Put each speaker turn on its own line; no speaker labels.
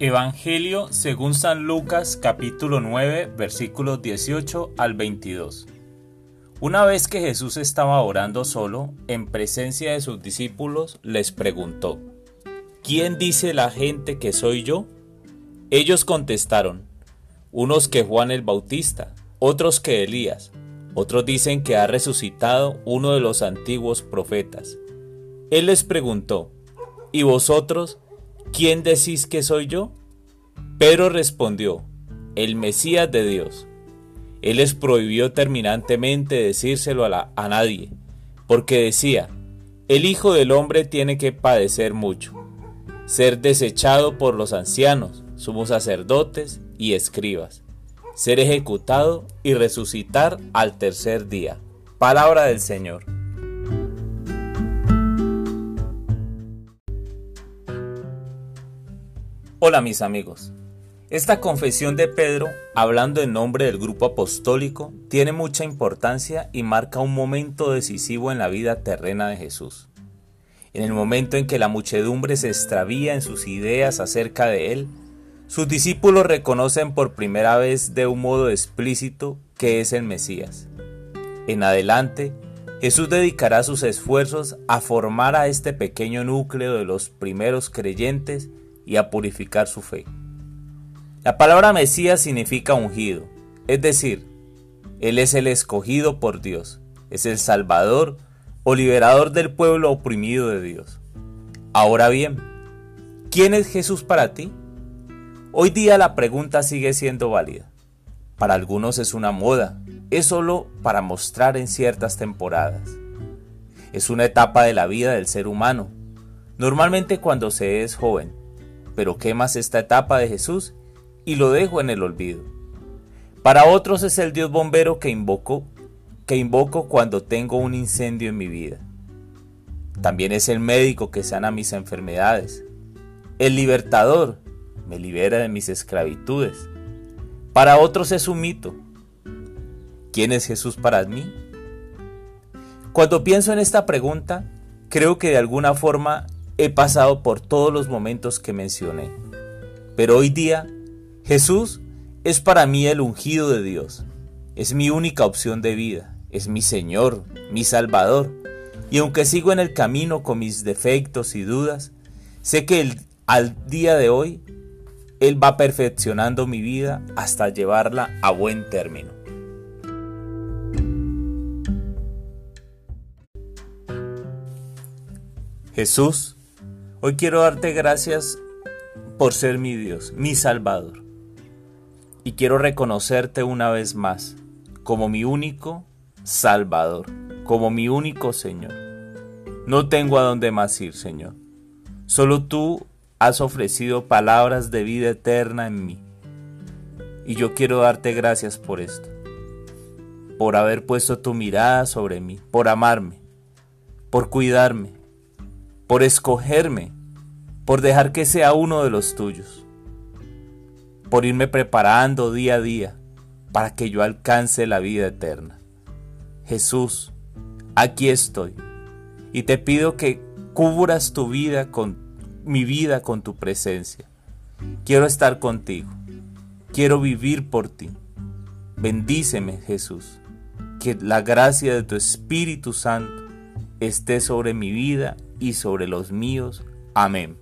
Evangelio según San Lucas capítulo 9 versículos 18 al 22. Una vez que Jesús estaba orando solo, en presencia de sus discípulos, les preguntó, ¿quién dice la gente que soy yo? Ellos contestaron, unos que Juan el Bautista, otros que Elías, otros dicen que ha resucitado uno de los antiguos profetas. Él les preguntó, ¿y vosotros? ¿Quién decís que soy yo? Pedro respondió, el Mesías de Dios. Él les prohibió terminantemente decírselo a, a nadie, porque decía, el Hijo del Hombre tiene que padecer mucho, ser desechado por los ancianos, sumos sacerdotes y escribas, ser ejecutado y resucitar al tercer día. Palabra del Señor. Hola mis amigos. Esta confesión de Pedro, hablando en nombre del grupo apostólico, tiene mucha importancia y marca un momento decisivo en la vida terrena de Jesús. En el momento en que la muchedumbre se extravía en sus ideas acerca de él, sus discípulos reconocen por primera vez de un modo explícito que es el Mesías. En adelante, Jesús dedicará sus esfuerzos a formar a este pequeño núcleo de los primeros creyentes y a purificar su fe. La palabra Mesías significa ungido, es decir, Él es el escogido por Dios, es el Salvador o liberador del pueblo oprimido de Dios. Ahora bien, ¿quién es Jesús para ti? Hoy día la pregunta sigue siendo válida. Para algunos es una moda, es solo para mostrar en ciertas temporadas. Es una etapa de la vida del ser humano, normalmente cuando se es joven, pero quemas esta etapa de Jesús y lo dejo en el olvido. Para otros es el Dios bombero que invoco, que invoco cuando tengo un incendio en mi vida. También es el médico que sana mis enfermedades. El libertador me libera de mis esclavitudes. Para otros es un mito. ¿Quién es Jesús para mí? Cuando pienso en esta pregunta, creo que de alguna forma He pasado por todos los momentos que mencioné. Pero hoy día, Jesús es para mí el ungido de Dios. Es mi única opción de vida. Es mi Señor, mi Salvador. Y aunque sigo en el camino con mis defectos y dudas, sé que al día de hoy Él va perfeccionando mi vida hasta llevarla a buen término. Jesús Hoy quiero darte gracias por ser mi Dios, mi Salvador. Y quiero reconocerte una vez más como mi único Salvador, como mi único Señor. No tengo a dónde más ir, Señor. Solo tú has ofrecido palabras de vida eterna en mí. Y yo quiero darte gracias por esto, por haber puesto tu mirada sobre mí, por amarme, por cuidarme, por escogerme, por dejar que sea uno de los tuyos, por irme preparando día a día para que yo alcance la vida eterna. Jesús, aquí estoy y te pido que cubras tu vida con mi vida con tu presencia. Quiero estar contigo. Quiero vivir por ti. Bendíceme, Jesús. Que la gracia de tu Espíritu Santo esté sobre mi vida y sobre los míos. Amén.